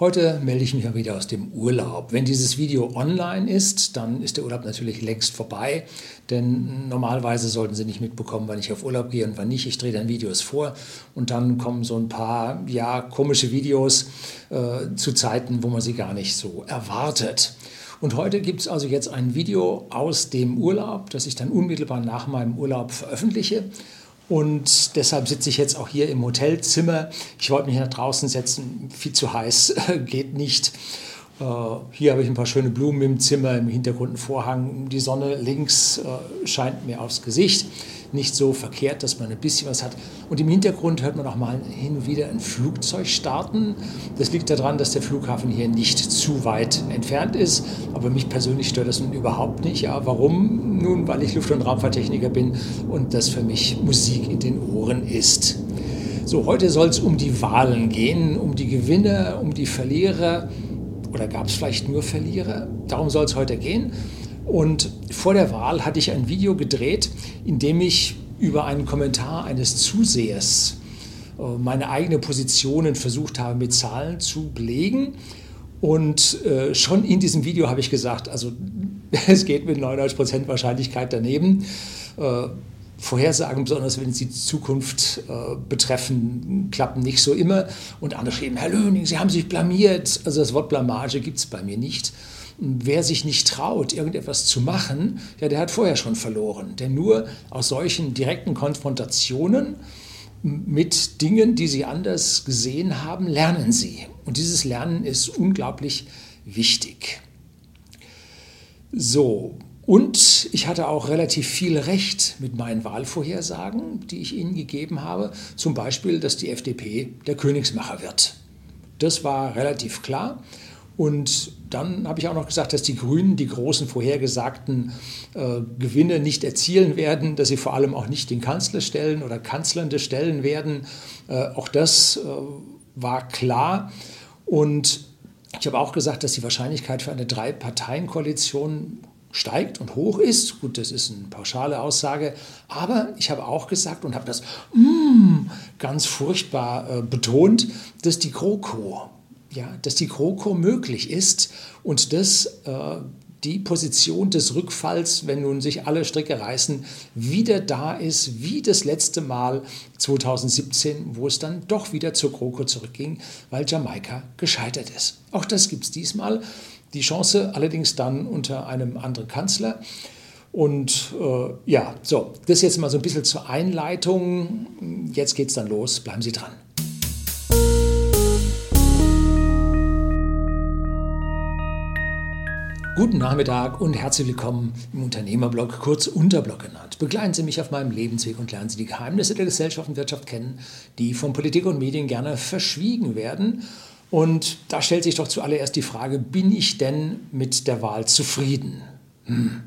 Heute melde ich mich mal wieder aus dem Urlaub. Wenn dieses Video online ist, dann ist der Urlaub natürlich längst vorbei, denn normalerweise sollten Sie nicht mitbekommen, wann ich auf Urlaub gehe und wann nicht. Ich drehe dann Videos vor und dann kommen so ein paar ja, komische Videos äh, zu Zeiten, wo man sie gar nicht so erwartet. Und heute gibt es also jetzt ein Video aus dem Urlaub, das ich dann unmittelbar nach meinem Urlaub veröffentliche. Und deshalb sitze ich jetzt auch hier im Hotelzimmer. Ich wollte mich nach draußen setzen, viel zu heiß, geht nicht. Äh, hier habe ich ein paar schöne Blumen im Zimmer, im Hintergrund ein Vorhang. Die Sonne links äh, scheint mir aufs Gesicht nicht so verkehrt, dass man ein bisschen was hat. Und im Hintergrund hört man auch mal hin und wieder ein Flugzeug starten. Das liegt daran, dass der Flughafen hier nicht zu weit entfernt ist. Aber mich persönlich stört das nun überhaupt nicht. Ja, warum? Nun, weil ich Luft- und Raumfahrttechniker bin und das für mich Musik in den Ohren ist. So, heute soll es um die Wahlen gehen, um die Gewinner, um die Verlierer. Oder gab es vielleicht nur Verlierer? Darum soll es heute gehen. Und vor der Wahl hatte ich ein Video gedreht, in dem ich über einen Kommentar eines Zusehers äh, meine eigene Positionen versucht habe mit Zahlen zu belegen. Und äh, schon in diesem Video habe ich gesagt, also es geht mit 99% Wahrscheinlichkeit daneben. Äh, Vorhersagen, besonders wenn sie die Zukunft äh, betreffen, klappen nicht so immer. Und andere schrieben, Herr Löning, Sie haben sich blamiert. Also das Wort Blamage gibt es bei mir nicht. Wer sich nicht traut, irgendetwas zu machen, ja, der hat vorher schon verloren. Denn nur aus solchen direkten Konfrontationen mit Dingen, die sie anders gesehen haben, lernen sie. Und dieses Lernen ist unglaublich wichtig. So, und ich hatte auch relativ viel Recht mit meinen Wahlvorhersagen, die ich Ihnen gegeben habe. Zum Beispiel, dass die FDP der Königsmacher wird. Das war relativ klar. Und dann habe ich auch noch gesagt, dass die Grünen die großen vorhergesagten äh, Gewinne nicht erzielen werden, dass sie vor allem auch nicht den Kanzler stellen oder Kanzlernde stellen werden. Äh, auch das äh, war klar. Und ich habe auch gesagt, dass die Wahrscheinlichkeit für eine Drei-Parteien-Koalition steigt und hoch ist. Gut, das ist eine pauschale Aussage. Aber ich habe auch gesagt und habe das mm, ganz furchtbar äh, betont, dass die GroKo ja, dass die GroKo möglich ist und dass äh, die Position des Rückfalls, wenn nun sich alle Stricke reißen, wieder da ist, wie das letzte Mal 2017, wo es dann doch wieder zur GroKo zurückging, weil Jamaika gescheitert ist. Auch das gibt es diesmal. Die Chance allerdings dann unter einem anderen Kanzler. Und äh, ja, so, das jetzt mal so ein bisschen zur Einleitung. Jetzt geht es dann los. Bleiben Sie dran. Guten Nachmittag und herzlich willkommen im Unternehmerblog, kurz Unterblog genannt. Begleiten Sie mich auf meinem Lebensweg und lernen Sie die Geheimnisse der Gesellschaft und Wirtschaft kennen, die von Politik und Medien gerne verschwiegen werden. Und da stellt sich doch zuallererst die Frage, bin ich denn mit der Wahl zufrieden? Hm.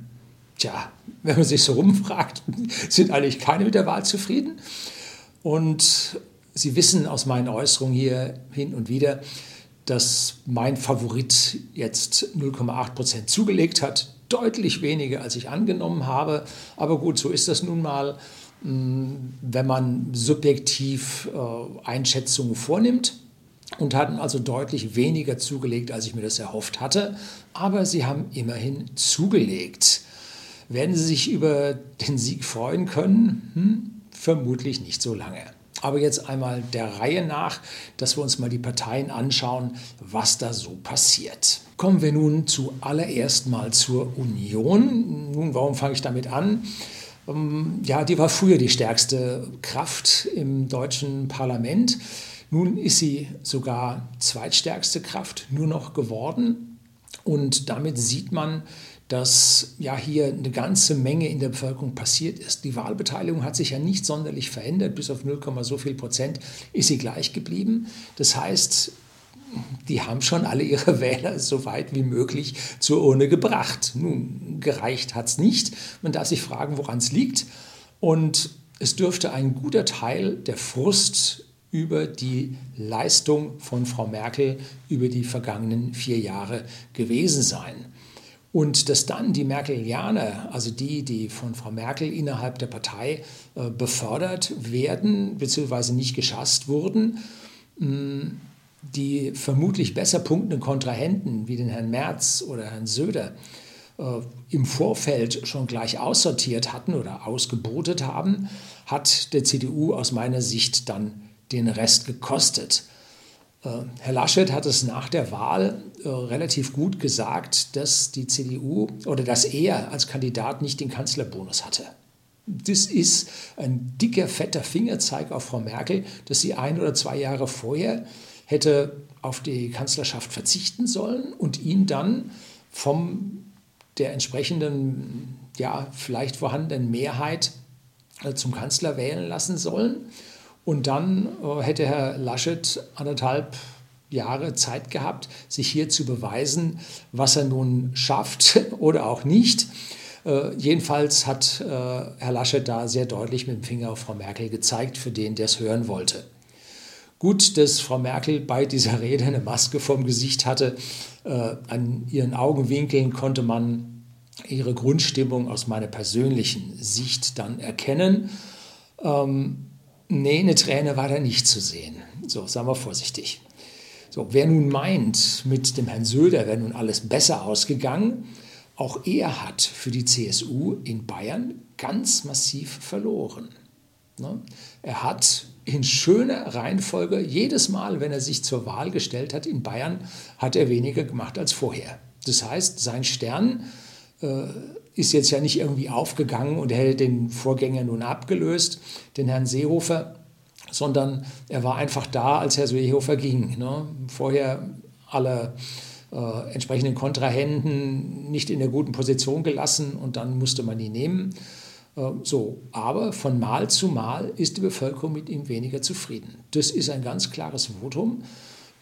Tja, wenn man sich so rumfragt, sind eigentlich keine mit der Wahl zufrieden. Und Sie wissen aus meinen Äußerungen hier hin und wieder, dass mein Favorit jetzt 0,8 Prozent zugelegt hat. Deutlich weniger, als ich angenommen habe. Aber gut, so ist das nun mal, mm, wenn man subjektiv äh, Einschätzungen vornimmt und hatten also deutlich weniger zugelegt, als ich mir das erhofft hatte. Aber sie haben immerhin zugelegt. Werden Sie sich über den Sieg freuen können? Hm, vermutlich nicht so lange. Aber jetzt einmal der Reihe nach, dass wir uns mal die Parteien anschauen, was da so passiert. Kommen wir nun zuallererst mal zur Union. Nun, warum fange ich damit an? Ähm, ja, die war früher die stärkste Kraft im deutschen Parlament. Nun ist sie sogar zweitstärkste Kraft nur noch geworden. Und damit sieht man, dass ja hier eine ganze Menge in der Bevölkerung passiert ist. Die Wahlbeteiligung hat sich ja nicht sonderlich verändert, bis auf 0, so viel Prozent ist sie gleich geblieben. Das heißt, die haben schon alle ihre Wähler so weit wie möglich zur Urne gebracht. Nun, gereicht hat es nicht. Man darf sich fragen, woran es liegt. Und es dürfte ein guter Teil der Frust über die Leistung von Frau Merkel über die vergangenen vier Jahre gewesen sein. Und dass dann die Merkelianer, also die, die von Frau Merkel innerhalb der Partei äh, befördert werden, beziehungsweise nicht geschasst wurden, mm, die vermutlich besser punktenden Kontrahenten wie den Herrn Merz oder Herrn Söder äh, im Vorfeld schon gleich aussortiert hatten oder ausgebotet haben, hat der CDU aus meiner Sicht dann den Rest gekostet. Äh, Herr Laschet hat es nach der Wahl äh, relativ gut gesagt, dass die CDU oder dass er als Kandidat nicht den Kanzlerbonus hatte. Das ist ein dicker, fetter Fingerzeig auf Frau Merkel, dass sie ein oder zwei Jahre vorher hätte auf die Kanzlerschaft verzichten sollen und ihn dann von der entsprechenden, ja, vielleicht vorhandenen Mehrheit äh, zum Kanzler wählen lassen sollen. Und dann äh, hätte Herr Laschet anderthalb Jahre Zeit gehabt, sich hier zu beweisen, was er nun schafft oder auch nicht. Äh, jedenfalls hat äh, Herr Laschet da sehr deutlich mit dem Finger auf Frau Merkel gezeigt, für den, der es hören wollte. Gut, dass Frau Merkel bei dieser Rede eine Maske vorm Gesicht hatte. Äh, an ihren Augenwinkeln konnte man ihre Grundstimmung aus meiner persönlichen Sicht dann erkennen. Ähm, nee, eine Träne war da nicht zu sehen. So, sagen wir vorsichtig. So, wer nun meint, mit dem Herrn Söder wäre nun alles besser ausgegangen, auch er hat für die CSU in Bayern ganz massiv verloren. Ne? Er hat in schöner Reihenfolge jedes Mal, wenn er sich zur Wahl gestellt hat in Bayern, hat er weniger gemacht als vorher. Das heißt, sein Stern äh, ist jetzt ja nicht irgendwie aufgegangen und hätte den Vorgänger nun abgelöst, den Herrn Seehofer, sondern er war einfach da, als Herr Seehofer ging. Ne? Vorher alle äh, entsprechenden Kontrahenten nicht in der guten Position gelassen und dann musste man ihn nehmen. Äh, so, aber von Mal zu Mal ist die Bevölkerung mit ihm weniger zufrieden. Das ist ein ganz klares Votum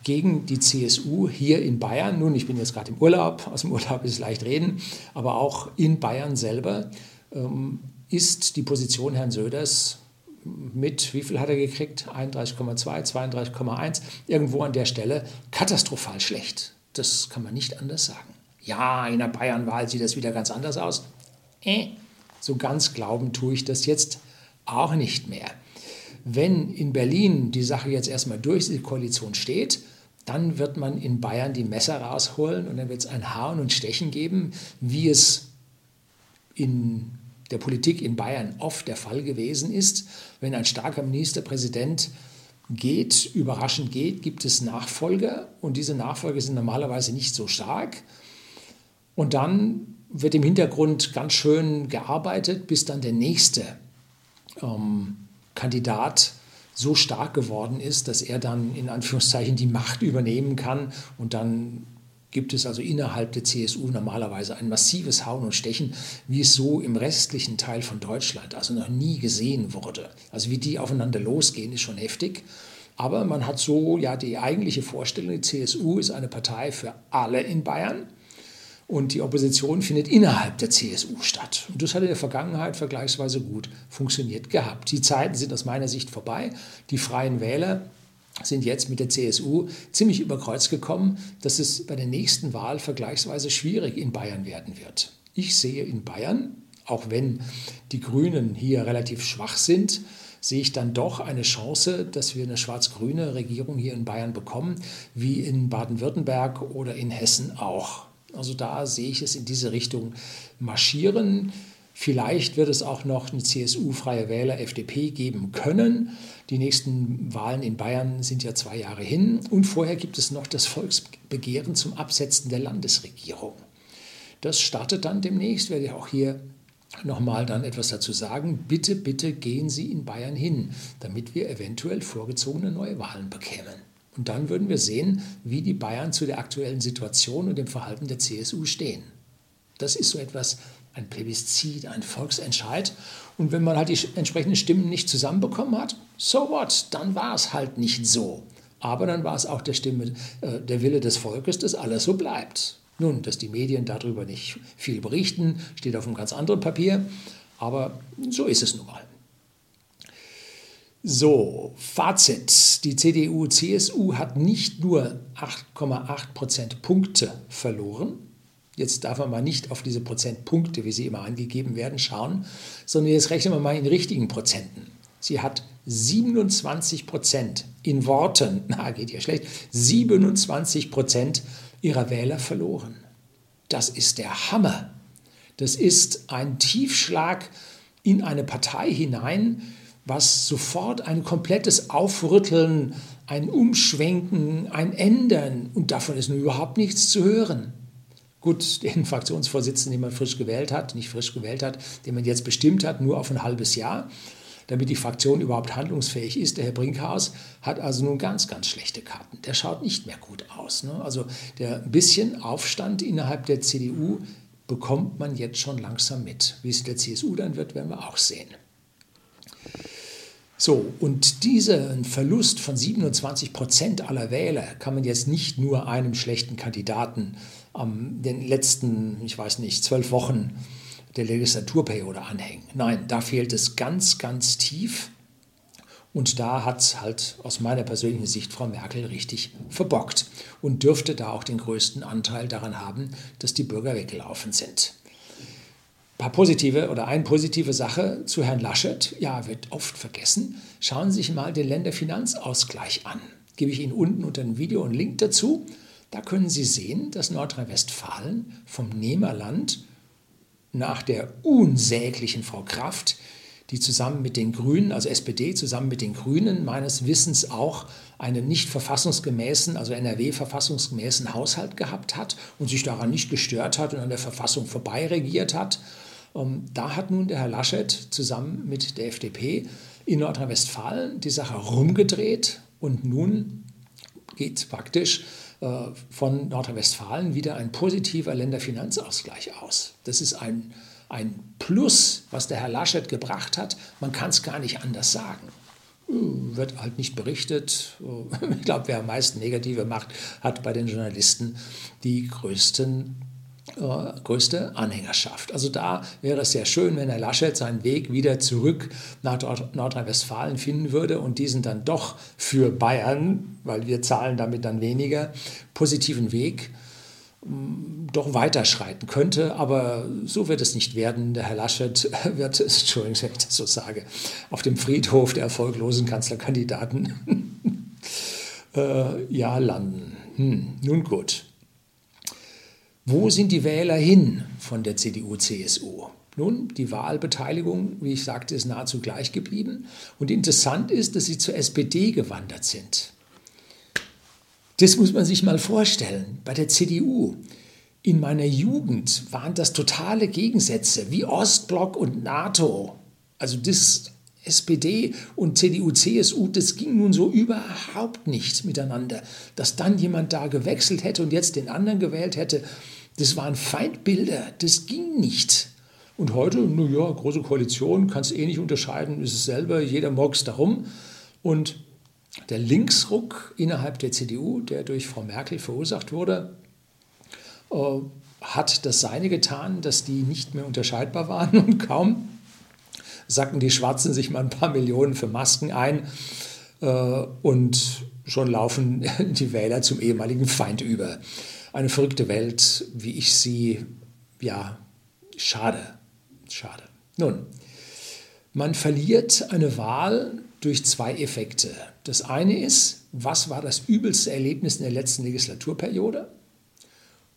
gegen die CSU hier in Bayern. Nun, ich bin jetzt gerade im Urlaub, aus dem Urlaub ist leicht reden, aber auch in Bayern selber ähm, ist die Position Herrn Söders mit, wie viel hat er gekriegt? 31,2, 32,1, irgendwo an der Stelle katastrophal schlecht. Das kann man nicht anders sagen. Ja, in der Bayernwahl sieht das wieder ganz anders aus. Äh, so ganz glauben tue ich das jetzt auch nicht mehr. Wenn in Berlin die Sache jetzt erstmal durch die Koalition steht, dann wird man in Bayern die Messer rausholen und dann wird es ein Hauen und Stechen geben, wie es in der Politik in Bayern oft der Fall gewesen ist. Wenn ein starker Ministerpräsident geht, überraschend geht, gibt es Nachfolger und diese Nachfolger sind normalerweise nicht so stark. Und dann wird im Hintergrund ganz schön gearbeitet, bis dann der nächste ähm, Kandidat so stark geworden ist, dass er dann in Anführungszeichen die Macht übernehmen kann und dann gibt es also innerhalb der CSU normalerweise ein massives Hauen und Stechen, wie es so im restlichen Teil von Deutschland also noch nie gesehen wurde. Also wie die aufeinander losgehen, ist schon heftig. Aber man hat so ja die eigentliche Vorstellung, die CSU ist eine Partei für alle in Bayern und die Opposition findet innerhalb der CSU statt. Und das hat in der Vergangenheit vergleichsweise gut funktioniert gehabt. Die Zeiten sind aus meiner Sicht vorbei. Die freien Wähler sind jetzt mit der CSU ziemlich über Kreuz gekommen, dass es bei der nächsten Wahl vergleichsweise schwierig in Bayern werden wird. Ich sehe in Bayern, auch wenn die Grünen hier relativ schwach sind, sehe ich dann doch eine Chance, dass wir eine schwarz-grüne Regierung hier in Bayern bekommen, wie in Baden-Württemberg oder in Hessen auch. Also da sehe ich es in diese Richtung marschieren. Vielleicht wird es auch noch eine CSU-freie Wähler FDP geben können. Die nächsten Wahlen in Bayern sind ja zwei Jahre hin. Und vorher gibt es noch das Volksbegehren zum Absetzen der Landesregierung. Das startet dann demnächst, werde ich auch hier nochmal dann etwas dazu sagen. Bitte, bitte gehen Sie in Bayern hin, damit wir eventuell vorgezogene neue Wahlen bekämen. Und dann würden wir sehen, wie die Bayern zu der aktuellen Situation und dem Verhalten der CSU stehen. Das ist so etwas, ein Plebiszit, ein Volksentscheid. Und wenn man halt die entsprechenden Stimmen nicht zusammenbekommen hat, so what, dann war es halt nicht so. Aber dann war es auch der Stimme, äh, der Wille des Volkes, dass alles so bleibt. Nun, dass die Medien darüber nicht viel berichten, steht auf einem ganz anderen Papier, aber so ist es nun mal. So, Fazit. Die CDU-CSU hat nicht nur 8,8 Prozentpunkte verloren, Jetzt darf man mal nicht auf diese Prozentpunkte, wie sie immer angegeben werden, schauen, sondern jetzt rechnen wir mal in richtigen Prozenten. Sie hat 27 Prozent in Worten, na geht ja schlecht, 27 Prozent ihrer Wähler verloren. Das ist der Hammer. Das ist ein Tiefschlag in eine Partei hinein, was sofort ein komplettes Aufrütteln, ein Umschwenken, ein Ändern und davon ist nun überhaupt nichts zu hören. Gut, den Fraktionsvorsitzenden, den man frisch gewählt hat, nicht frisch gewählt hat, den man jetzt bestimmt hat, nur auf ein halbes Jahr, damit die Fraktion überhaupt handlungsfähig ist. Der Herr Brinkhaus hat also nun ganz, ganz schlechte Karten. Der schaut nicht mehr gut aus. Ne? Also der bisschen Aufstand innerhalb der CDU bekommt man jetzt schon langsam mit. Wie es der CSU dann wird, werden wir auch sehen. So, und diesen Verlust von 27 Prozent aller Wähler kann man jetzt nicht nur einem schlechten Kandidaten am den letzten, ich weiß nicht, zwölf Wochen der Legislaturperiode anhängen. Nein, da fehlt es ganz, ganz tief. Und da hat es halt aus meiner persönlichen Sicht Frau Merkel richtig verbockt und dürfte da auch den größten Anteil daran haben, dass die Bürger weggelaufen sind. Paar positive oder eine positive Sache zu Herrn Laschet, ja, wird oft vergessen. Schauen Sie sich mal den Länderfinanzausgleich an. Gebe ich Ihnen unten unter dem Video einen Link dazu. Da können Sie sehen, dass Nordrhein-Westfalen vom Nehmerland nach der unsäglichen Frau Kraft die zusammen mit den Grünen, also SPD zusammen mit den Grünen meines Wissens auch einen nicht verfassungsgemäßen, also NRW-verfassungsgemäßen Haushalt gehabt hat und sich daran nicht gestört hat und an der Verfassung vorbei regiert hat. Ähm, da hat nun der Herr Laschet zusammen mit der FDP in Nordrhein-Westfalen die Sache rumgedreht und nun geht praktisch äh, von Nordrhein-Westfalen wieder ein positiver Länderfinanzausgleich aus. Das ist ein ein Plus, was der Herr Laschet gebracht hat. Man kann es gar nicht anders sagen. Äh, wird halt nicht berichtet. Äh, ich glaube, wer am meisten negative macht, hat bei den Journalisten die größten größte Anhängerschaft. Also da wäre es sehr schön, wenn Herr Laschet seinen Weg wieder zurück nach Nordrhein-Westfalen finden würde und diesen dann doch für Bayern, weil wir zahlen damit dann weniger, positiven Weg doch weiterschreiten könnte, aber so wird es nicht werden. Der Herr Laschet wird, Entschuldigung, wenn ich das so sage, auf dem Friedhof der erfolglosen Kanzlerkandidaten äh, ja landen. Hm, nun gut. Wo sind die Wähler hin von der CDU-CSU? Nun, die Wahlbeteiligung, wie ich sagte, ist nahezu gleich geblieben. Und interessant ist, dass sie zur SPD gewandert sind. Das muss man sich mal vorstellen. Bei der CDU in meiner Jugend waren das totale Gegensätze wie Ostblock und NATO. Also das SPD und CDU, CSU, das ging nun so überhaupt nicht miteinander. Dass dann jemand da gewechselt hätte und jetzt den anderen gewählt hätte, das waren Feindbilder, das ging nicht. Und heute, naja, große Koalition, kannst eh nicht unterscheiden, ist es selber, jeder morgst darum. Und der Linksruck innerhalb der CDU, der durch Frau Merkel verursacht wurde, äh, hat das Seine getan, dass die nicht mehr unterscheidbar waren und kaum sacken die Schwarzen sich mal ein paar Millionen für Masken ein äh, und schon laufen die Wähler zum ehemaligen Feind über. Eine verrückte Welt, wie ich sie, ja, schade, schade. Nun, man verliert eine Wahl durch zwei Effekte. Das eine ist, was war das übelste Erlebnis in der letzten Legislaturperiode?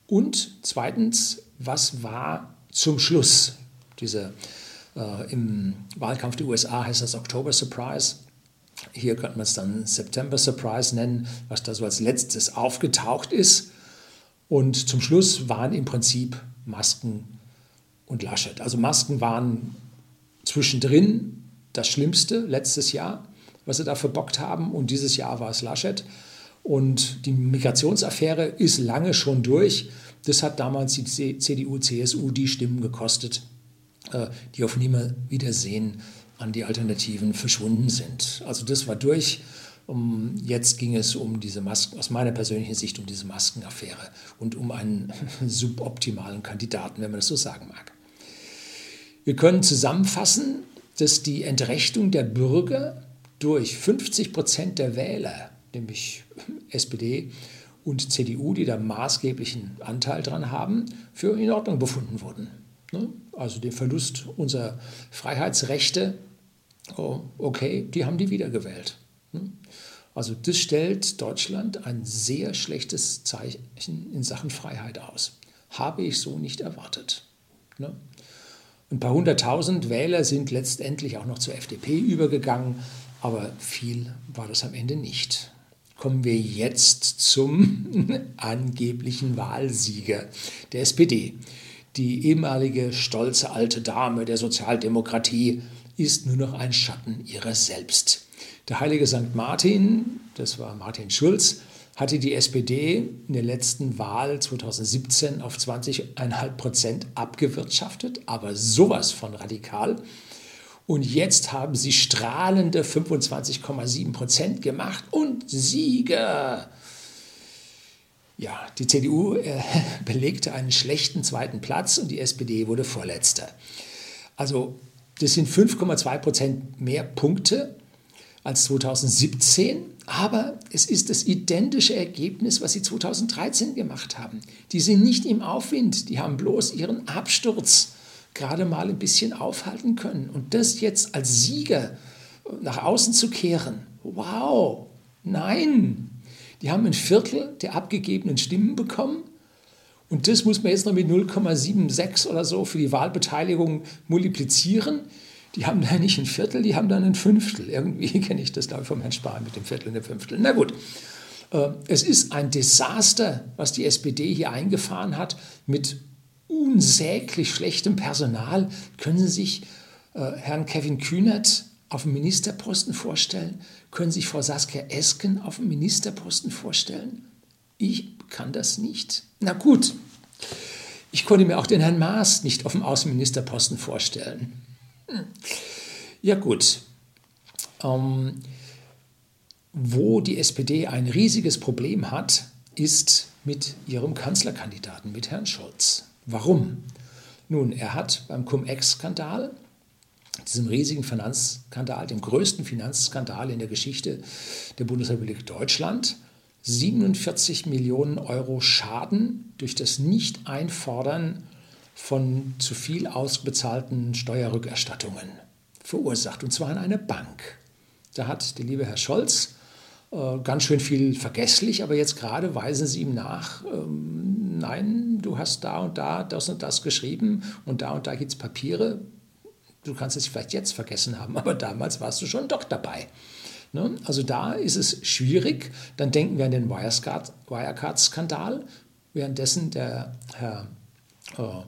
Und zweitens, was war zum Schluss diese äh, im Wahlkampf der USA heißt das Oktober Surprise. Hier könnte man es dann September Surprise nennen, was da so als letztes aufgetaucht ist. Und zum Schluss waren im Prinzip Masken und Laschet. Also Masken waren zwischendrin das Schlimmste letztes Jahr, was sie da verbockt haben. Und dieses Jahr war es Laschet. Und die Migrationsaffäre ist lange schon durch. Das hat damals die CDU, CSU die Stimmen gekostet, äh, die auf Nimmerwiedersehen an die Alternativen verschwunden sind. Also das war durch. Jetzt ging es um diese Masken, aus meiner persönlichen Sicht um diese Maskenaffäre und um einen suboptimalen Kandidaten, wenn man das so sagen mag. Wir können zusammenfassen, dass die Entrechtung der Bürger durch 50 Prozent der Wähler, nämlich SPD und CDU, die da maßgeblichen Anteil dran haben, für in Ordnung befunden wurden. Ne? Also den Verlust unserer Freiheitsrechte oh, okay, die haben die wiedergewählt. Also das stellt Deutschland ein sehr schlechtes Zeichen in Sachen Freiheit aus. Habe ich so nicht erwartet. Ne? Ein paar hunderttausend Wähler sind letztendlich auch noch zur FDP übergegangen, aber viel war das am Ende nicht. Kommen wir jetzt zum angeblichen Wahlsieger der SPD. Die ehemalige stolze alte Dame der Sozialdemokratie ist nur noch ein Schatten ihrer selbst. Der heilige St. Martin, das war Martin Schulz, hatte die SPD in der letzten Wahl 2017 auf 20,5 Prozent abgewirtschaftet, aber sowas von radikal. Und jetzt haben sie strahlende 25,7 Prozent gemacht und Sieger. Ja, die CDU äh, belegte einen schlechten zweiten Platz und die SPD wurde Vorletzter. Also das sind 5,2 Prozent mehr Punkte als 2017, aber es ist das identische Ergebnis, was sie 2013 gemacht haben. Die sind nicht im Aufwind, die haben bloß ihren Absturz gerade mal ein bisschen aufhalten können. Und das jetzt als Sieger nach außen zu kehren, wow, nein, die haben ein Viertel der abgegebenen Stimmen bekommen. Und das muss man jetzt noch mit 0,76 oder so für die Wahlbeteiligung multiplizieren. Die haben da nicht ein Viertel, die haben dann ein Fünftel. Irgendwie kenne ich das, glaube ich, vom Herrn Spahn mit dem Viertel und dem Fünftel. Na gut, äh, es ist ein Desaster, was die SPD hier eingefahren hat mit unsäglich schlechtem Personal. Können Sie sich äh, Herrn Kevin Kühnert auf dem Ministerposten vorstellen? Können Sie sich Frau Saskia Esken auf dem Ministerposten vorstellen? Ich kann das nicht. Na gut, ich konnte mir auch den Herrn Maas nicht auf dem Außenministerposten vorstellen. Ja gut. Ähm, wo die SPD ein riesiges Problem hat, ist mit ihrem Kanzlerkandidaten, mit Herrn Scholz. Warum? Nun, er hat beim Cum-Ex-Skandal, diesem riesigen Finanzskandal, dem größten Finanzskandal in der Geschichte der Bundesrepublik Deutschland, 47 Millionen Euro Schaden durch das Nicht-Einfordern von zu viel ausbezahlten Steuerrückerstattungen verursacht, und zwar an eine Bank. Da hat der liebe Herr Scholz äh, ganz schön viel vergesslich, aber jetzt gerade weisen Sie ihm nach, ähm, nein, du hast da und da das und das geschrieben und da und da gibt es Papiere. Du kannst es vielleicht jetzt vergessen haben, aber damals warst du schon doch dabei. Ne? Also da ist es schwierig. Dann denken wir an den Wirecard-Skandal, währenddessen der Herr äh,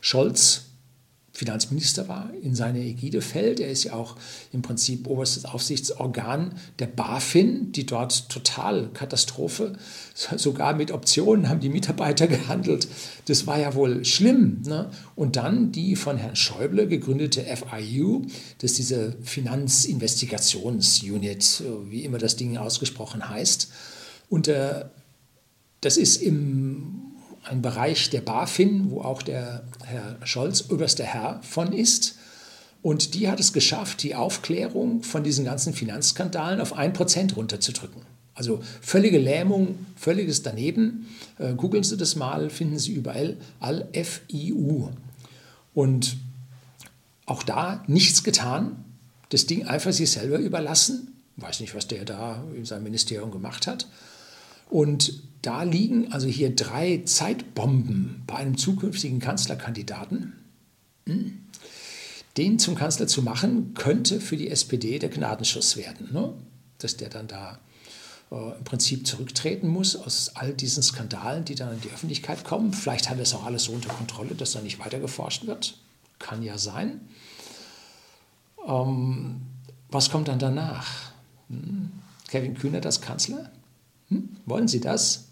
Scholz Finanzminister war, in seine Ägide fällt. Er ist ja auch im Prinzip oberstes Aufsichtsorgan der BaFin, die dort total Katastrophe, sogar mit Optionen haben die Mitarbeiter gehandelt. Das war ja wohl schlimm. Ne? Und dann die von Herrn Schäuble gegründete FIU, das ist diese Finanzinvestigationsunit, wie immer das Ding ausgesprochen heißt. Und äh, das ist im ein Bereich der BaFin, wo auch der Herr Scholz oberster Herr von ist. Und die hat es geschafft, die Aufklärung von diesen ganzen Finanzskandalen auf 1% runterzudrücken. Also völlige Lähmung, völliges Daneben. Äh, googeln Sie das mal, finden Sie überall Al-FIU. Und auch da nichts getan, das Ding einfach sich selber überlassen. Ich weiß nicht, was der da in seinem Ministerium gemacht hat. Und da liegen also hier drei Zeitbomben bei einem zukünftigen Kanzlerkandidaten. Hm. Den zum Kanzler zu machen, könnte für die SPD der Gnadenschuss werden. Ne? Dass der dann da äh, im Prinzip zurücktreten muss aus all diesen Skandalen, die dann in die Öffentlichkeit kommen. Vielleicht hat er es auch alles so unter Kontrolle, dass da nicht weiter geforscht wird. Kann ja sein. Ähm, was kommt dann danach? Hm? Kevin Kühner das Kanzler? Hm? Wollen Sie das?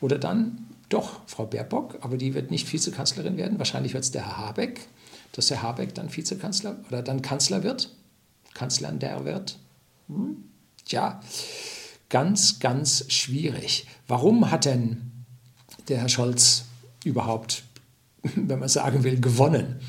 Oder dann doch Frau Baerbock, aber die wird nicht Vizekanzlerin werden. Wahrscheinlich wird es der Herr Habeck, dass Herr Habeck dann Vizekanzler oder dann Kanzler wird. Kanzler der wird. Hm? Tja, ganz, ganz schwierig. Warum hat denn der Herr Scholz überhaupt, wenn man sagen will, gewonnen?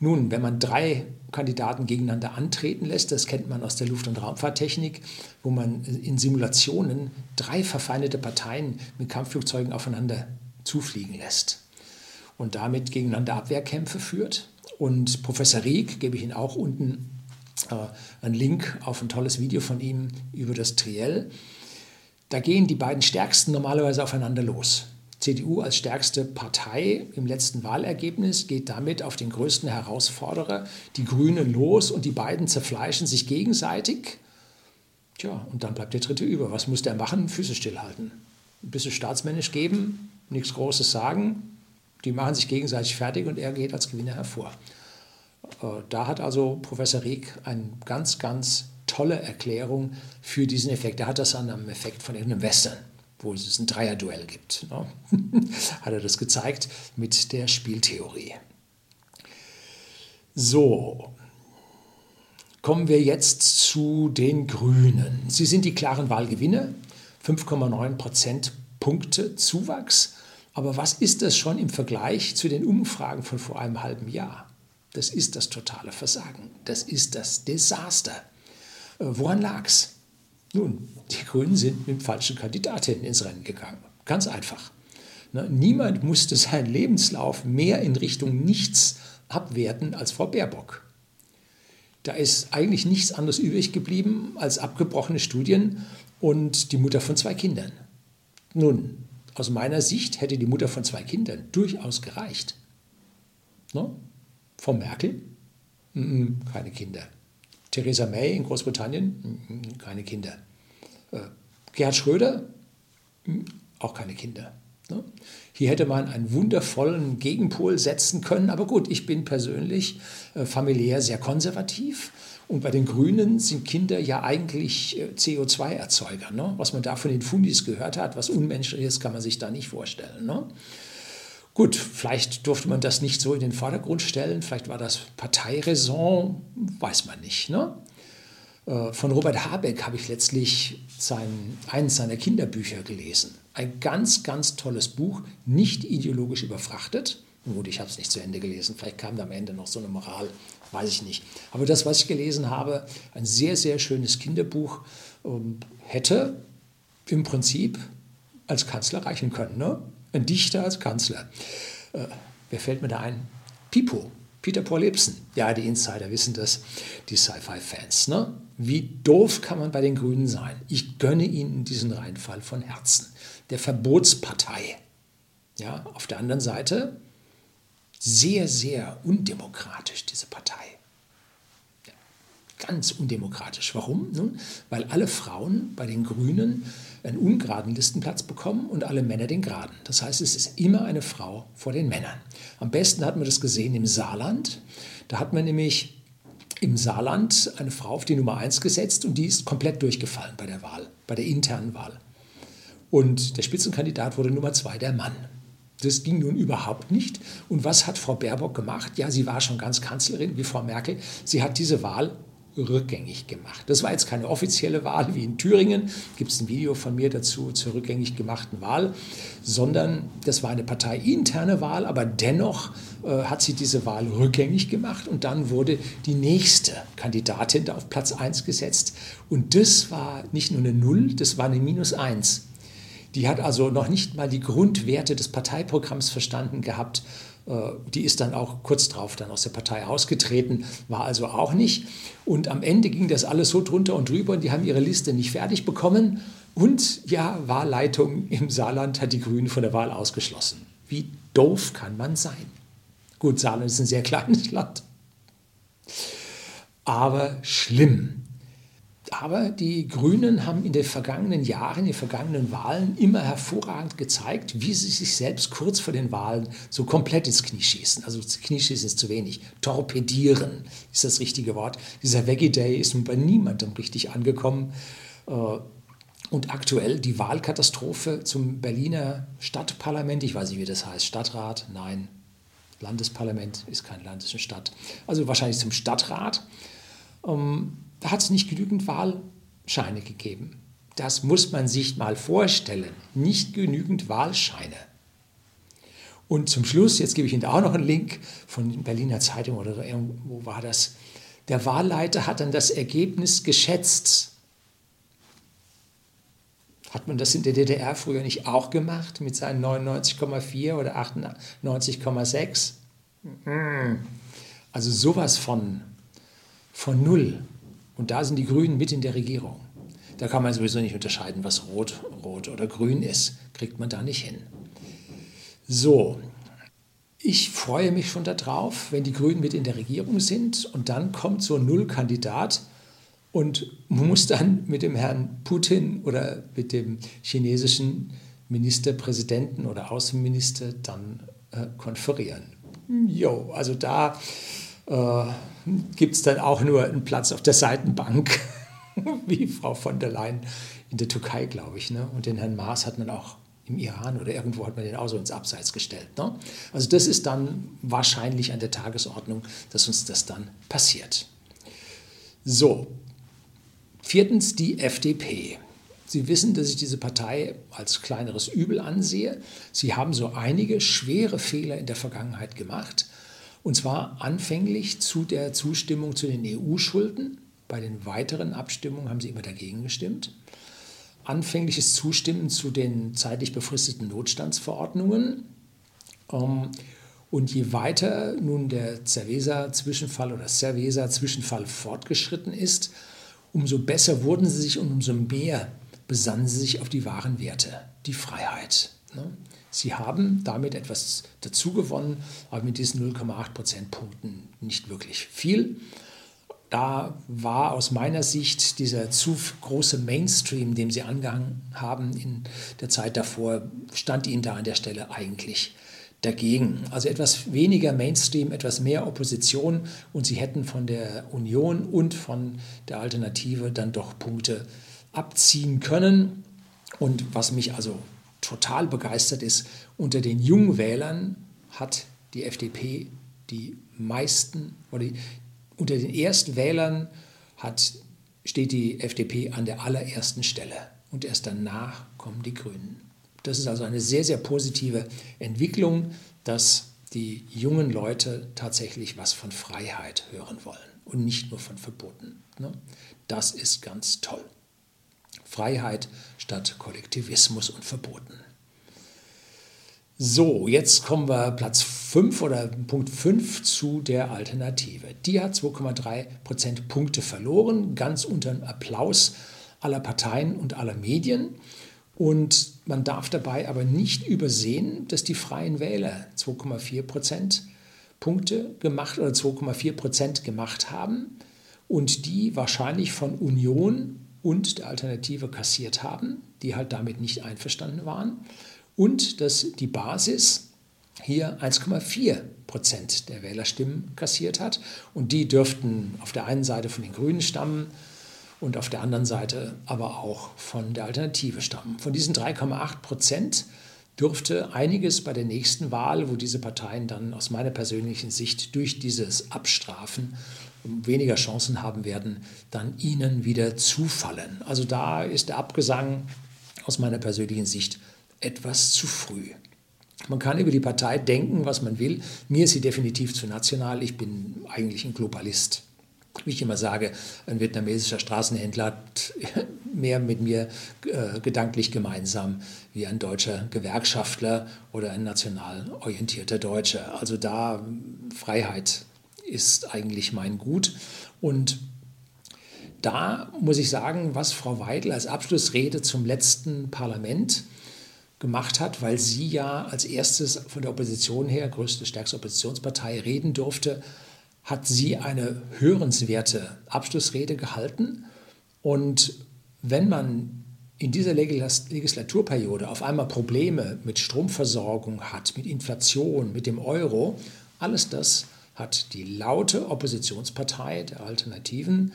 Nun, wenn man drei Kandidaten gegeneinander antreten lässt. Das kennt man aus der Luft- und Raumfahrttechnik, wo man in Simulationen drei verfeindete Parteien mit Kampfflugzeugen aufeinander zufliegen lässt und damit gegeneinander Abwehrkämpfe führt. Und Professor Rieck, gebe ich Ihnen auch unten äh, einen Link auf ein tolles Video von ihm über das Triell. Da gehen die beiden Stärksten normalerweise aufeinander los. CDU als stärkste Partei im letzten Wahlergebnis geht damit auf den größten Herausforderer, die Grünen, los und die beiden zerfleischen sich gegenseitig. Tja, und dann bleibt der Dritte über. Was muss der machen? Füße stillhalten. Ein bisschen staatsmännisch geben, nichts Großes sagen. Die machen sich gegenseitig fertig und er geht als Gewinner hervor. Äh, da hat also Professor Rieck eine ganz, ganz tolle Erklärung für diesen Effekt. Er hat das an einem Effekt von irgendeinem Western wo es ein Dreierduell gibt. Ne? Hat er das gezeigt mit der Spieltheorie. So, kommen wir jetzt zu den Grünen. Sie sind die klaren Wahlgewinner, 5,9 Prozentpunkte Zuwachs. Aber was ist das schon im Vergleich zu den Umfragen von vor einem halben Jahr? Das ist das totale Versagen. Das ist das Desaster. Äh, woran lag es? Nun, die Grünen sind mit falschen Kandidatin ins Rennen gegangen. Ganz einfach. Ne, niemand musste seinen Lebenslauf mehr in Richtung nichts abwerten als Frau Baerbock. Da ist eigentlich nichts anderes übrig geblieben als abgebrochene Studien und die Mutter von zwei Kindern. Nun, aus meiner Sicht hätte die Mutter von zwei Kindern durchaus gereicht. Ne? Frau Merkel? Keine Kinder. Theresa May in Großbritannien? Keine Kinder. Äh, Gerhard Schröder, auch keine Kinder. Ne? Hier hätte man einen wundervollen Gegenpol setzen können, aber gut, ich bin persönlich äh, familiär sehr konservativ und bei den Grünen sind Kinder ja eigentlich äh, CO2-Erzeuger. Ne? Was man da von den Fundis gehört hat, was Unmenschliches, kann man sich da nicht vorstellen. Ne? Gut, vielleicht durfte man das nicht so in den Vordergrund stellen, vielleicht war das Parteiräson, weiß man nicht. Ne? Äh, von Robert Habeck habe ich letztlich sein, eines seiner Kinderbücher gelesen. Ein ganz, ganz tolles Buch, nicht ideologisch überfrachtet. Gut, ich habe es nicht zu Ende gelesen. Vielleicht kam da am Ende noch so eine Moral, weiß ich nicht. Aber das, was ich gelesen habe, ein sehr, sehr schönes Kinderbuch, ähm, hätte im Prinzip als Kanzler reichen können. Ne? Ein Dichter als Kanzler. Äh, wer fällt mir da ein? Pipo. Peter Paul Ibsen. Ja, die Insider wissen das, die Sci-Fi-Fans. Ne? Wie doof kann man bei den Grünen sein? Ich gönne ihnen diesen Reinfall von Herzen. Der Verbotspartei. Ja, auf der anderen Seite sehr, sehr undemokratisch, diese Partei. Ganz undemokratisch. Warum? Nun, weil alle Frauen bei den Grünen einen ungeraden Listenplatz bekommen und alle Männer den geraden. Das heißt, es ist immer eine Frau vor den Männern. Am besten hat man das gesehen im Saarland. Da hat man nämlich im Saarland eine Frau auf die Nummer 1 gesetzt und die ist komplett durchgefallen bei der Wahl, bei der internen Wahl. Und der Spitzenkandidat wurde Nummer 2 der Mann. Das ging nun überhaupt nicht. Und was hat Frau Baerbock gemacht? Ja, sie war schon ganz Kanzlerin wie Frau Merkel. Sie hat diese Wahl rückgängig gemacht. Das war jetzt keine offizielle Wahl wie in Thüringen, gibt es ein Video von mir dazu zur rückgängig gemachten Wahl, sondern das war eine parteiinterne Wahl, aber dennoch äh, hat sie diese Wahl rückgängig gemacht und dann wurde die nächste Kandidatin da auf Platz 1 gesetzt und das war nicht nur eine Null, das war eine Minus 1. Die hat also noch nicht mal die Grundwerte des Parteiprogramms verstanden gehabt die ist dann auch kurz darauf dann aus der Partei ausgetreten, war also auch nicht. Und am Ende ging das alles so drunter und drüber und die haben ihre Liste nicht fertig bekommen. Und ja, Wahlleitung im Saarland hat die Grünen von der Wahl ausgeschlossen. Wie doof kann man sein? Gut, Saarland ist ein sehr kleines Land. Aber schlimm. Aber die Grünen haben in den vergangenen Jahren, in den vergangenen Wahlen immer hervorragend gezeigt, wie sie sich selbst kurz vor den Wahlen so komplett ins Knie schießen. Also Knieschießen ist zu wenig. Torpedieren ist das richtige Wort. Dieser Veggie Day ist nun bei niemandem richtig angekommen. Äh, und aktuell die Wahlkatastrophe zum Berliner Stadtparlament, ich weiß nicht, wie das heißt, Stadtrat, nein, Landesparlament ist kein Land, ist eine Stadt. Also wahrscheinlich zum Stadtrat. Ähm, da hat es nicht genügend Wahlscheine gegeben. Das muss man sich mal vorstellen. Nicht genügend Wahlscheine. Und zum Schluss, jetzt gebe ich Ihnen auch noch einen Link von Berliner Zeitung oder wo war das? Der Wahlleiter hat dann das Ergebnis geschätzt. Hat man das in der DDR früher nicht auch gemacht mit seinen 99,4 oder 98,6? Hm. Also sowas von, von null. Und da sind die Grünen mit in der Regierung. Da kann man sowieso nicht unterscheiden, was rot, rot oder grün ist. Kriegt man da nicht hin. So, ich freue mich schon darauf, wenn die Grünen mit in der Regierung sind und dann kommt so ein Nullkandidat und muss dann mit dem Herrn Putin oder mit dem chinesischen Ministerpräsidenten oder Außenminister dann äh, konferieren. Jo, also da äh, gibt es dann auch nur einen Platz auf der Seitenbank, wie Frau von der Leyen in der Türkei, glaube ich. Ne? Und den Herrn Maas hat man auch im Iran oder irgendwo hat man den auch so ins Abseits gestellt. Ne? Also das ist dann wahrscheinlich an der Tagesordnung, dass uns das dann passiert. So, viertens die FDP. Sie wissen, dass ich diese Partei als kleineres Übel ansehe. Sie haben so einige schwere Fehler in der Vergangenheit gemacht. Und zwar anfänglich zu der Zustimmung zu den EU-Schulden. Bei den weiteren Abstimmungen haben sie immer dagegen gestimmt anfängliches Zustimmen zu den zeitlich befristeten Notstandsverordnungen. Ähm, und je weiter nun der Cerveza-Zwischenfall oder Cerveza-Zwischenfall fortgeschritten ist, umso besser wurden sie sich und umso mehr besannen sie sich auf die wahren Werte, die Freiheit. Ne? Sie haben damit etwas dazugewonnen, aber mit diesen 0,8 Prozentpunkten nicht wirklich viel da war aus meiner Sicht dieser zu große Mainstream, dem sie angehangen haben in der Zeit davor, stand ihnen da an der Stelle eigentlich dagegen. Also etwas weniger Mainstream, etwas mehr Opposition und sie hätten von der Union und von der Alternative dann doch Punkte abziehen können. Und was mich also total begeistert ist, unter den jungen Wählern hat die FDP die meisten oder die, unter den Erstwählern hat, steht die FDP an der allerersten Stelle und erst danach kommen die Grünen. Das ist also eine sehr, sehr positive Entwicklung, dass die jungen Leute tatsächlich was von Freiheit hören wollen und nicht nur von Verboten. Ne? Das ist ganz toll. Freiheit statt Kollektivismus und Verboten. So, jetzt kommen wir Platz 5 oder Punkt 5 zu der Alternative. Die hat 2,3 Prozentpunkte verloren, ganz unter dem Applaus aller Parteien und aller Medien. Und man darf dabei aber nicht übersehen, dass die Freien Wähler 2,4 Prozentpunkte gemacht oder 2,4 Prozent gemacht haben und die wahrscheinlich von Union und der Alternative kassiert haben, die halt damit nicht einverstanden waren und dass die Basis hier 1,4 Prozent der Wählerstimmen kassiert hat. Und die dürften auf der einen Seite von den Grünen stammen und auf der anderen Seite aber auch von der Alternative stammen. Von diesen 3,8 Prozent dürfte einiges bei der nächsten Wahl, wo diese Parteien dann aus meiner persönlichen Sicht durch dieses Abstrafen weniger Chancen haben werden, dann ihnen wieder zufallen. Also da ist der Abgesang aus meiner persönlichen Sicht etwas zu früh. Man kann über die Partei denken, was man will. Mir ist sie definitiv zu national. Ich bin eigentlich ein Globalist. Wie ich immer sage, ein vietnamesischer Straßenhändler hat mehr mit mir äh, gedanklich gemeinsam wie ein deutscher Gewerkschaftler oder ein national orientierter Deutscher. Also da Freiheit ist eigentlich mein Gut. Und da muss ich sagen, was Frau Weidel als Abschlussrede zum letzten Parlament gemacht hat, weil sie ja als erstes von der Opposition her, größte, stärkste Oppositionspartei, reden durfte, hat sie eine hörenswerte Abschlussrede gehalten. Und wenn man in dieser Legislaturperiode auf einmal Probleme mit Stromversorgung hat, mit Inflation, mit dem Euro, alles das hat die laute Oppositionspartei der Alternativen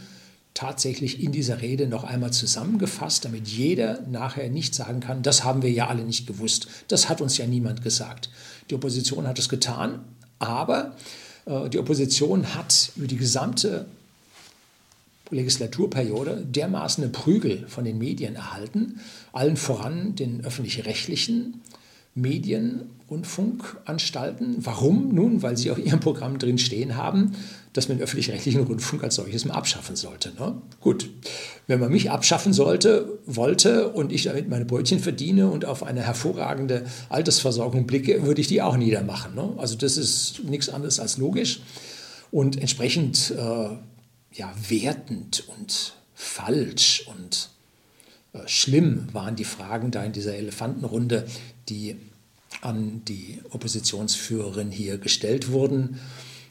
tatsächlich in dieser Rede noch einmal zusammengefasst, damit jeder nachher nicht sagen kann, das haben wir ja alle nicht gewusst, das hat uns ja niemand gesagt. Die Opposition hat es getan, aber die Opposition hat über die gesamte Legislaturperiode dermaßen eine Prügel von den Medien erhalten, allen voran den öffentlich-rechtlichen Medien, Rundfunkanstalten. Warum? Nun, weil sie auf ihrem Programm drin stehen haben, dass man öffentlich-rechtlichen Rundfunk als solches mal abschaffen sollte. Ne? Gut, wenn man mich abschaffen sollte, wollte und ich damit meine Brötchen verdiene und auf eine hervorragende Altersversorgung blicke, würde ich die auch niedermachen. Ne? Also das ist nichts anderes als logisch. Und entsprechend äh, ja, wertend und falsch und äh, schlimm waren die Fragen da in dieser Elefantenrunde, die an die Oppositionsführerin hier gestellt wurden.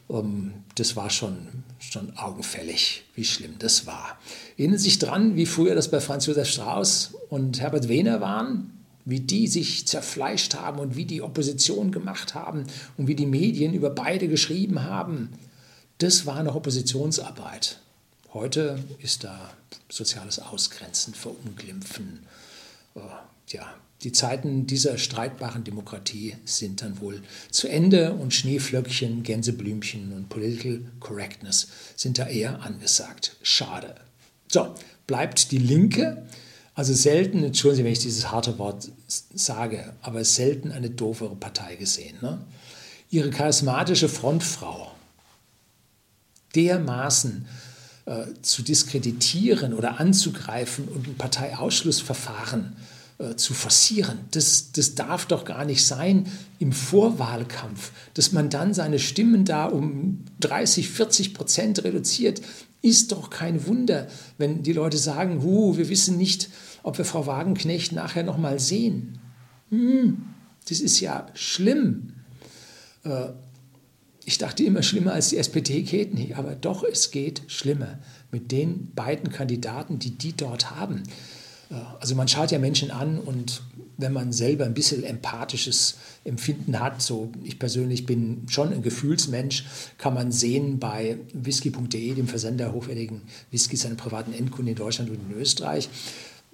Ähm, das war schon, schon augenfällig, wie schlimm das war. Erinnern sich dran, wie früher das bei Franz Josef Strauß und Herbert Wehner waren? Wie die sich zerfleischt haben und wie die Opposition gemacht haben und wie die Medien über beide geschrieben haben. Das war noch Oppositionsarbeit. Heute ist da soziales Ausgrenzen, Verunglimpfen. Oh, ja, die Zeiten dieser streitbaren Demokratie sind dann wohl zu Ende und Schneeflöckchen, Gänseblümchen und Political Correctness sind da eher angesagt. Schade. So, bleibt die Linke. Also selten, entschuldigen Sie, wenn ich dieses harte Wort sage, aber selten eine doofere Partei gesehen. Ne? Ihre charismatische Frontfrau dermaßen äh, zu diskreditieren oder anzugreifen und ein Parteiausschlussverfahren äh, zu forcieren. Das, das darf doch gar nicht sein im Vorwahlkampf, dass man dann seine Stimmen da um 30, 40 Prozent reduziert. Ist doch kein Wunder, wenn die Leute sagen, huh, wir wissen nicht, ob wir Frau Wagenknecht nachher noch mal sehen. Hm, das ist ja schlimm. Äh, ich dachte immer schlimmer als die SPD geht nicht, aber doch, es geht schlimmer mit den beiden Kandidaten, die die dort haben. Also man schaut ja Menschen an und wenn man selber ein bisschen empathisches Empfinden hat, so ich persönlich bin schon ein Gefühlsmensch, kann man sehen bei whisky.de, dem Versender hochwertigen Whiskys an privaten Endkunden in Deutschland und in Österreich,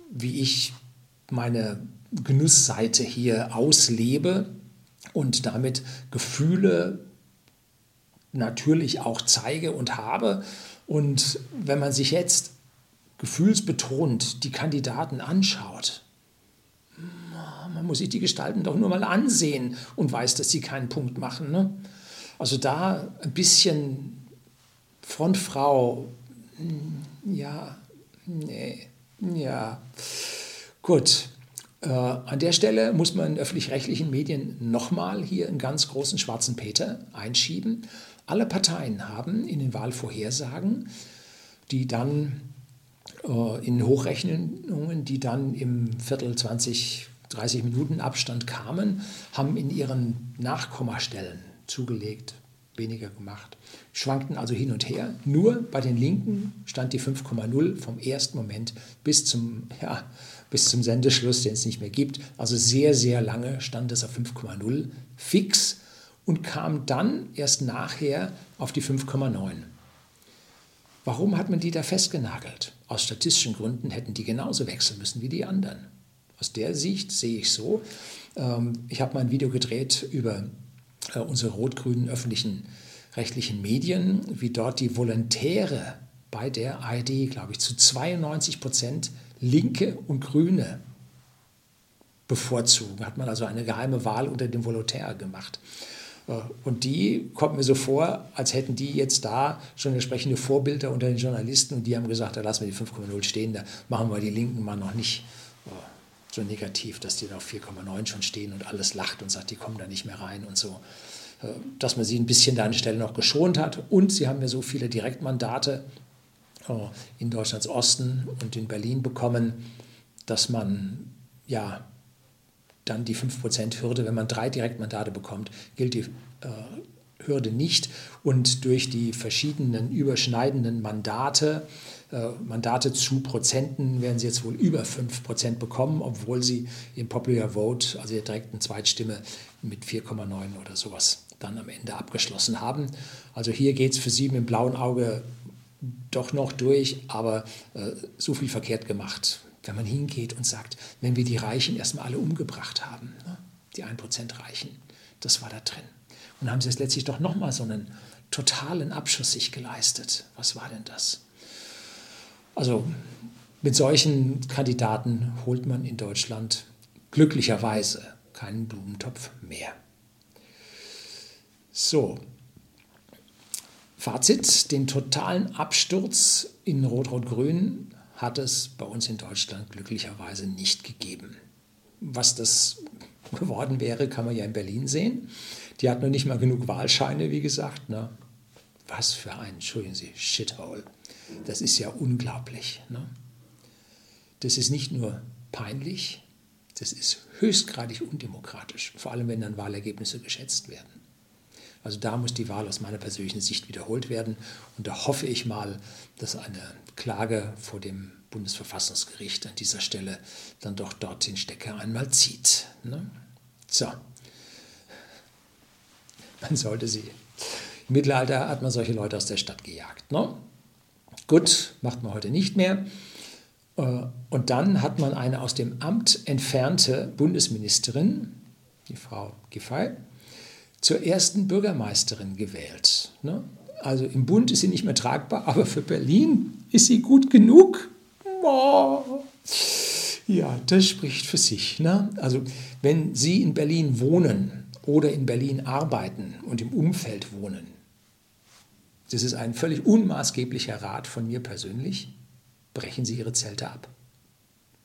wie ich meine Genussseite hier auslebe und damit Gefühle natürlich auch zeige und habe. Und wenn man sich jetzt gefühlsbetont die Kandidaten anschaut, man muss sich die Gestalten doch nur mal ansehen und weiß, dass sie keinen Punkt machen. Ne? Also da ein bisschen Frontfrau, hm, ja, nee, ja, gut. Äh, an der Stelle muss man in öffentlich-rechtlichen Medien nochmal hier einen ganz großen schwarzen Peter einschieben. Alle Parteien haben in den Wahlvorhersagen, die dann in Hochrechnungen, die dann im Viertel 20, 30 Minuten Abstand kamen, haben in ihren Nachkommastellen zugelegt, weniger gemacht, schwankten also hin und her. Nur bei den Linken stand die 5,0 vom ersten Moment bis zum, ja, bis zum Sendeschluss, den es nicht mehr gibt. Also sehr, sehr lange stand es auf 5,0 fix und kam dann erst nachher auf die 5,9. Warum hat man die da festgenagelt? Aus statistischen Gründen hätten die genauso wechseln müssen wie die anderen. Aus der Sicht sehe ich so. Ähm, ich habe mal ein Video gedreht über äh, unsere rot-grünen öffentlichen rechtlichen Medien, wie dort die Volontäre bei der ARD, glaube ich, zu 92 Prozent Linke und Grüne bevorzugen. Hat man also eine geheime Wahl unter den Volontären gemacht. Äh, und die kommt mir so vor, als hätten die jetzt da schon entsprechende Vorbilder unter den Journalisten und die haben gesagt, da lassen wir die 5,0 stehen, da machen wir die Linken mal noch nicht äh, so negativ, dass die da auf 4,9 schon stehen und alles lacht und sagt, die kommen da nicht mehr rein und so. Äh, dass man sie ein bisschen da an der Stelle noch geschont hat und sie haben ja so viele Direktmandate in Deutschlands Osten und in Berlin bekommen, dass man ja dann die 5%-Hürde. Wenn man drei Direktmandate bekommt, gilt die äh, Hürde nicht. Und durch die verschiedenen überschneidenden Mandate, äh, Mandate zu Prozenten, werden sie jetzt wohl über 5% bekommen, obwohl sie im Popular Vote, also der direkten Zweitstimme, mit 4,9 oder sowas dann am Ende abgeschlossen haben. Also hier geht es für sie mit dem blauen Auge doch noch durch, aber äh, so viel verkehrt gemacht wenn man hingeht und sagt, wenn wir die Reichen erstmal alle umgebracht haben, ne, die 1% Reichen, das war da drin. Und haben sie jetzt letztlich doch nochmal so einen totalen Abschuss sich geleistet. Was war denn das? Also mit solchen Kandidaten holt man in Deutschland glücklicherweise keinen Blumentopf mehr. So, Fazit, den totalen Absturz in Rot-Rot-Grün hat es bei uns in Deutschland glücklicherweise nicht gegeben. Was das geworden wäre, kann man ja in Berlin sehen. Die hat noch nicht mal genug Wahlscheine, wie gesagt. Ne? Was für ein, entschuldigen Sie, Shithole. Das ist ja unglaublich. Ne? Das ist nicht nur peinlich, das ist höchstgradig undemokratisch, vor allem wenn dann Wahlergebnisse geschätzt werden. Also da muss die Wahl aus meiner persönlichen Sicht wiederholt werden. Und da hoffe ich mal, dass eine Klage vor dem Bundesverfassungsgericht an dieser Stelle dann doch dort den Stecker einmal zieht. Ne? So. Man sollte sie. Im Mittelalter hat man solche Leute aus der Stadt gejagt. Ne? Gut, macht man heute nicht mehr. Äh, und dann hat man eine aus dem Amt entfernte Bundesministerin, die Frau Giffey, zur ersten Bürgermeisterin gewählt. Ne? Also im Bund ist sie nicht mehr tragbar, aber für Berlin ist sie gut genug. Oh. Ja, das spricht für sich. Ne? Also wenn Sie in Berlin wohnen oder in Berlin arbeiten und im Umfeld wohnen, das ist ein völlig unmaßgeblicher Rat von mir persönlich, brechen Sie Ihre Zelte ab.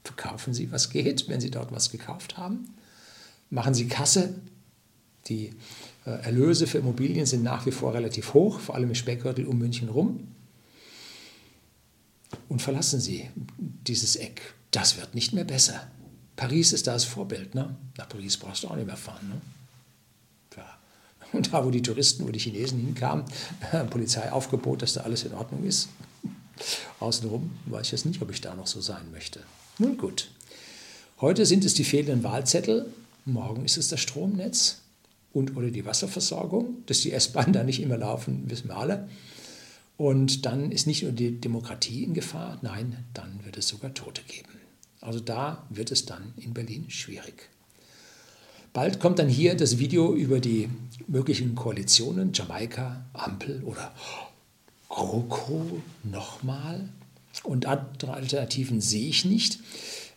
Verkaufen Sie, was geht, wenn Sie dort was gekauft haben. Machen Sie Kasse. Die Erlöse für Immobilien sind nach wie vor relativ hoch, vor allem im Speckgürtel um München rum. Und verlassen Sie dieses Eck. Das wird nicht mehr besser. Paris ist da das Vorbild. Ne? Nach Paris brauchst du auch nicht mehr fahren. Ne? Und da, wo die Touristen, wo die Chinesen hinkamen, Polizeiaufgebot, dass da alles in Ordnung ist. Außenrum weiß ich jetzt nicht, ob ich da noch so sein möchte. Nun gut. Heute sind es die fehlenden Wahlzettel, morgen ist es das Stromnetz und oder die Wasserversorgung, dass die S-Bahn da nicht immer laufen, wissen wir alle. Und dann ist nicht nur die Demokratie in Gefahr, nein, dann wird es sogar Tote geben. Also da wird es dann in Berlin schwierig. Bald kommt dann hier das Video über die möglichen Koalitionen, Jamaika, Ampel oder GroKo nochmal. Und andere Alternativen sehe ich nicht.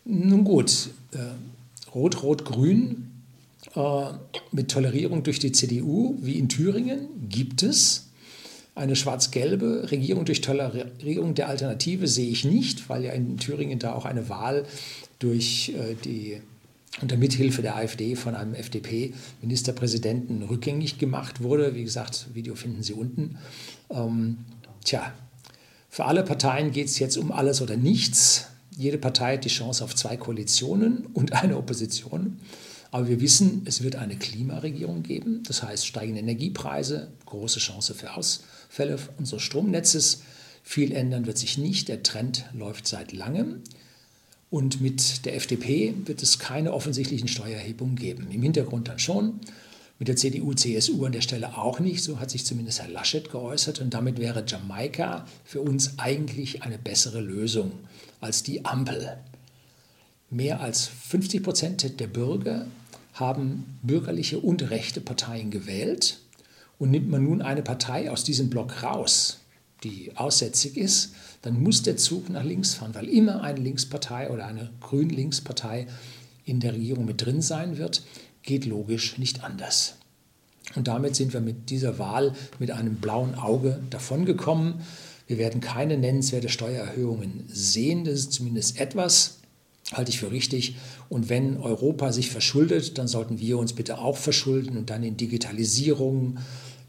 Nun gut, äh, Rot-Rot-Grün mit Tolerierung durch die CDU, wie in Thüringen, gibt es. Eine schwarz-gelbe Regierung durch Tolerierung der Alternative sehe ich nicht, weil ja in Thüringen da auch eine Wahl durch äh, die unter Mithilfe der AfD von einem FDP-Ministerpräsidenten rückgängig gemacht wurde. Wie gesagt, Video finden Sie unten. Ähm, tja, für alle Parteien geht es jetzt um alles oder nichts. Jede Partei hat die Chance auf zwei Koalitionen und eine Opposition. Aber wir wissen, es wird eine Klimaregierung geben, das heißt steigende Energiepreise, große Chance für Ausfälle unseres Stromnetzes. Viel ändern wird sich nicht, der Trend läuft seit langem. Und mit der FDP wird es keine offensichtlichen Steuererhebungen geben. Im Hintergrund dann schon, mit der CDU, CSU an der Stelle auch nicht, so hat sich zumindest Herr Laschet geäußert. Und damit wäre Jamaika für uns eigentlich eine bessere Lösung als die Ampel. Mehr als 50 Prozent der Bürger haben bürgerliche und rechte Parteien gewählt. Und nimmt man nun eine Partei aus diesem Block raus, die aussätzig ist, dann muss der Zug nach links fahren, weil immer eine Linkspartei oder eine Grün-Links-Partei in der Regierung mit drin sein wird, geht logisch nicht anders. Und damit sind wir mit dieser Wahl mit einem blauen Auge davongekommen. Wir werden keine nennenswerte Steuererhöhungen sehen, das ist zumindest etwas, halte ich für richtig. Und wenn Europa sich verschuldet, dann sollten wir uns bitte auch verschulden und dann in Digitalisierung,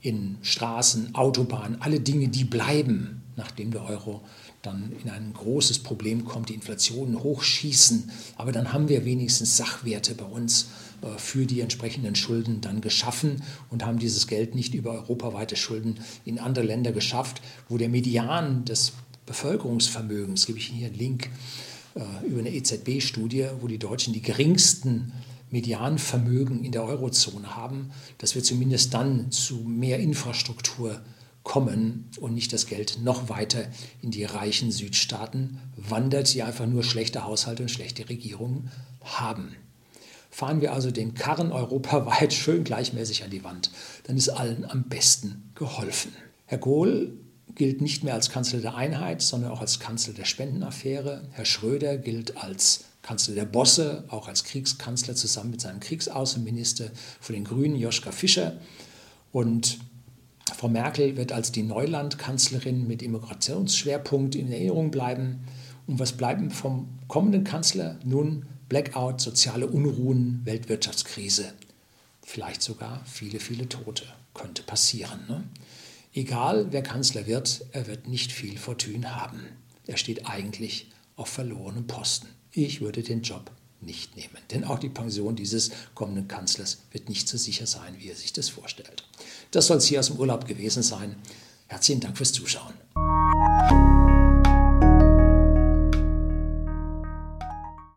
in Straßen, Autobahnen, alle Dinge, die bleiben, nachdem der Euro dann in ein großes Problem kommt, die Inflationen hochschießen. Aber dann haben wir wenigstens Sachwerte bei uns äh, für die entsprechenden Schulden dann geschaffen und haben dieses Geld nicht über europaweite Schulden in andere Länder geschafft, wo der Median des Bevölkerungsvermögens, gebe ich Ihnen hier einen Link, über eine EZB-Studie, wo die Deutschen die geringsten Medianvermögen in der Eurozone haben, dass wir zumindest dann zu mehr Infrastruktur kommen und nicht das Geld noch weiter in die reichen Südstaaten wandert, die einfach nur schlechte Haushalte und schlechte Regierungen haben. Fahren wir also den Karren europaweit schön gleichmäßig an die Wand, dann ist allen am besten geholfen. Herr Kohl gilt nicht mehr als Kanzler der Einheit, sondern auch als Kanzler der Spendenaffäre. Herr Schröder gilt als Kanzler der Bosse, auch als Kriegskanzler zusammen mit seinem Kriegsaußenminister von den Grünen, Joschka Fischer. Und Frau Merkel wird als die Neulandkanzlerin mit Immigrationsschwerpunkt in Erinnerung bleiben. Und was bleiben vom kommenden Kanzler? Nun Blackout, soziale Unruhen, Weltwirtschaftskrise. Vielleicht sogar viele, viele Tote. Könnte passieren. Ne? Egal wer Kanzler wird, er wird nicht viel Fortune haben. Er steht eigentlich auf verlorenem Posten. Ich würde den Job nicht nehmen, denn auch die Pension dieses kommenden Kanzlers wird nicht so sicher sein, wie er sich das vorstellt. Das soll es hier aus dem Urlaub gewesen sein. Herzlichen Dank fürs Zuschauen.